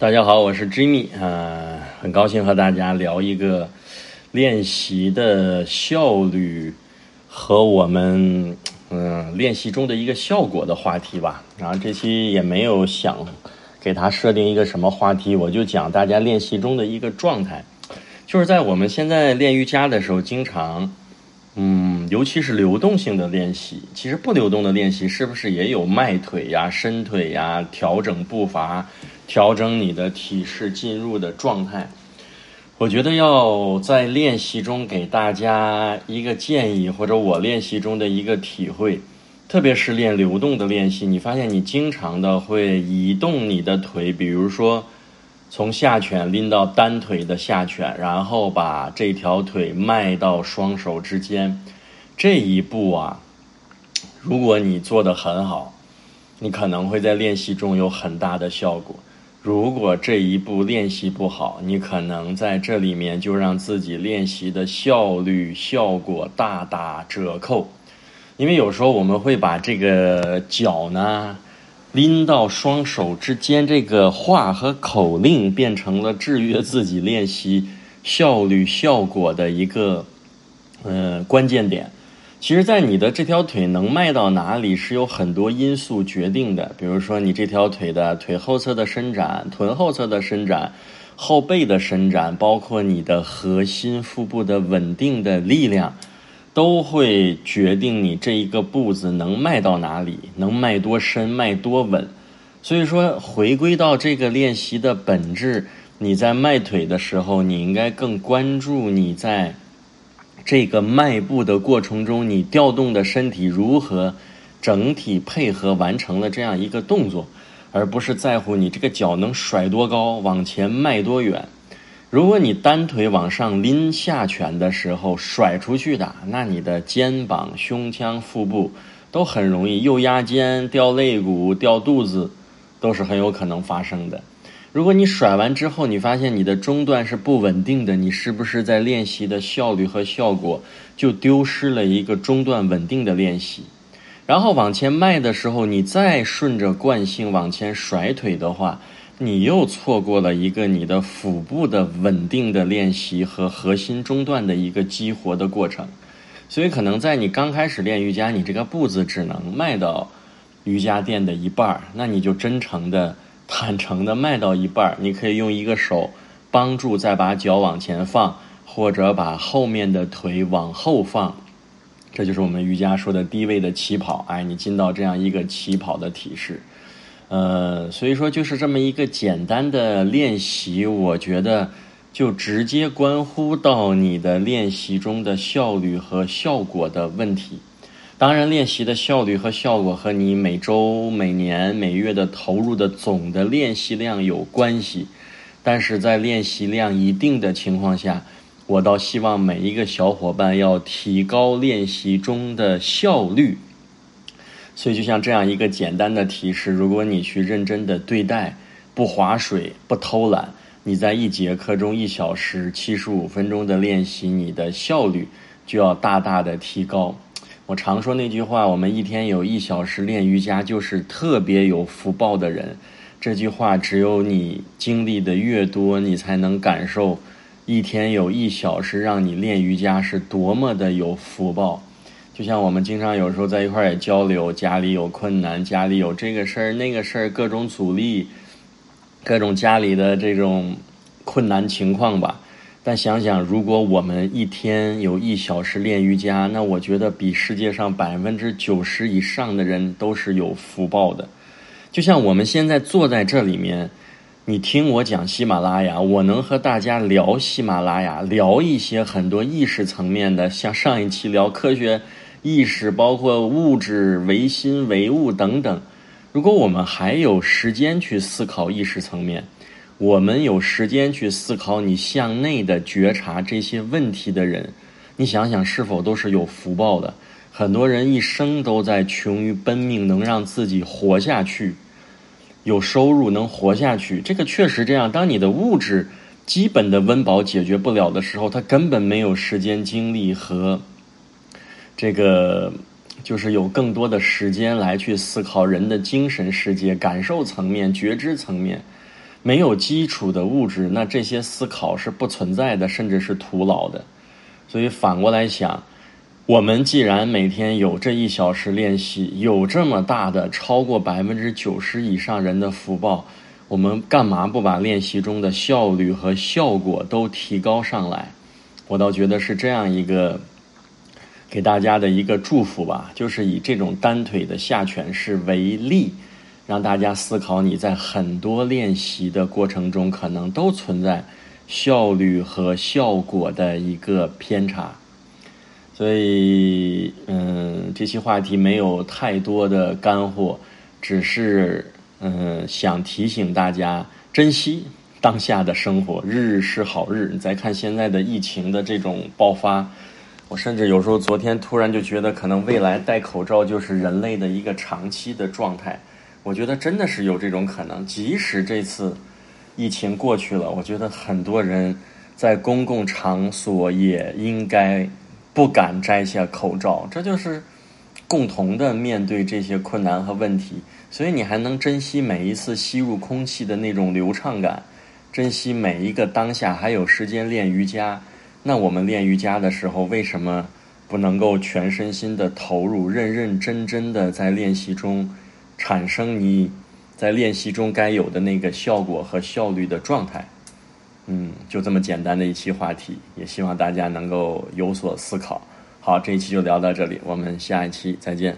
大家好，我是 Jimmy 啊，很高兴和大家聊一个练习的效率和我们嗯练习中的一个效果的话题吧。然后这期也没有想给他设定一个什么话题，我就讲大家练习中的一个状态，就是在我们现在练瑜伽的时候，经常嗯，尤其是流动性的练习，其实不流动的练习是不是也有迈腿呀、伸腿呀、调整步伐？调整你的体式进入的状态，我觉得要在练习中给大家一个建议，或者我练习中的一个体会，特别是练流动的练习，你发现你经常的会移动你的腿，比如说从下犬拎到单腿的下犬，然后把这条腿迈到双手之间，这一步啊，如果你做的很好，你可能会在练习中有很大的效果。如果这一步练习不好，你可能在这里面就让自己练习的效率、效果大打折扣。因为有时候我们会把这个脚呢拎到双手之间，这个话和口令变成了制约自己练习效率、效果的一个呃关键点。其实，在你的这条腿能迈到哪里，是有很多因素决定的。比如说，你这条腿的腿后侧的伸展、臀后侧的伸展、后背的伸展，包括你的核心、腹部的稳定的力量，都会决定你这一个步子能迈到哪里，能迈多深、迈多稳。所以说，回归到这个练习的本质，你在迈腿的时候，你应该更关注你在。这个迈步的过程中，你调动的身体如何整体配合完成了这样一个动作，而不是在乎你这个脚能甩多高，往前迈多远。如果你单腿往上拎下拳的时候甩出去的，那你的肩膀、胸腔、腹部都很容易又压肩、掉肋骨、掉肚子，都是很有可能发生的。如果你甩完之后，你发现你的中段是不稳定的，你是不是在练习的效率和效果就丢失了一个中段稳定的练习？然后往前迈的时候，你再顺着惯性往前甩腿的话，你又错过了一个你的腹部的稳定的练习和核心中段的一个激活的过程。所以，可能在你刚开始练瑜伽，你这个步子只能迈到瑜伽垫的一半儿，那你就真诚的。坦诚的迈到一半你可以用一个手帮助，再把脚往前放，或者把后面的腿往后放，这就是我们瑜伽说的低位的起跑。哎，你进到这样一个起跑的体式，呃，所以说就是这么一个简单的练习，我觉得就直接关乎到你的练习中的效率和效果的问题。当然，练习的效率和效果和你每周、每年、每月的投入的总的练习量有关系。但是在练习量一定的情况下，我倒希望每一个小伙伴要提高练习中的效率。所以，就像这样一个简单的提示：如果你去认真的对待，不划水、不偷懒，你在一节课中一小时七十五分钟的练习，你的效率就要大大的提高。我常说那句话：我们一天有一小时练瑜伽，就是特别有福报的人。这句话只有你经历的越多，你才能感受一天有一小时让你练瑜伽是多么的有福报。就像我们经常有时候在一块儿也交流，家里有困难，家里有这个事儿那个事儿，各种阻力，各种家里的这种困难情况吧。但想想，如果我们一天有一小时练瑜伽，那我觉得比世界上百分之九十以上的人都是有福报的。就像我们现在坐在这里面，你听我讲喜马拉雅，我能和大家聊喜马拉雅，聊一些很多意识层面的，像上一期聊科学意识，包括物质唯心唯物等等。如果我们还有时间去思考意识层面。我们有时间去思考你向内的觉察这些问题的人，你想想是否都是有福报的？很多人一生都在穷于奔命，能让自己活下去，有收入能活下去，这个确实这样。当你的物质基本的温饱解决不了的时候，他根本没有时间、精力和这个，就是有更多的时间来去思考人的精神世界、感受层面、觉知层面。没有基础的物质，那这些思考是不存在的，甚至是徒劳的。所以反过来想，我们既然每天有这一小时练习，有这么大的超过百分之九十以上人的福报，我们干嘛不把练习中的效率和效果都提高上来？我倒觉得是这样一个给大家的一个祝福吧，就是以这种单腿的下犬式为例。让大家思考，你在很多练习的过程中，可能都存在效率和效果的一个偏差。所以，嗯，这期话题没有太多的干货，只是嗯想提醒大家珍惜当下的生活，日日是好日。你再看现在的疫情的这种爆发，我甚至有时候昨天突然就觉得，可能未来戴口罩就是人类的一个长期的状态。我觉得真的是有这种可能，即使这次疫情过去了，我觉得很多人在公共场所也应该不敢摘下口罩，这就是共同的面对这些困难和问题。所以你还能珍惜每一次吸入空气的那种流畅感，珍惜每一个当下，还有时间练瑜伽。那我们练瑜伽的时候，为什么不能够全身心的投入，认认真真的在练习中？产生你在练习中该有的那个效果和效率的状态，嗯，就这么简单的一期话题，也希望大家能够有所思考。好，这一期就聊到这里，我们下一期再见。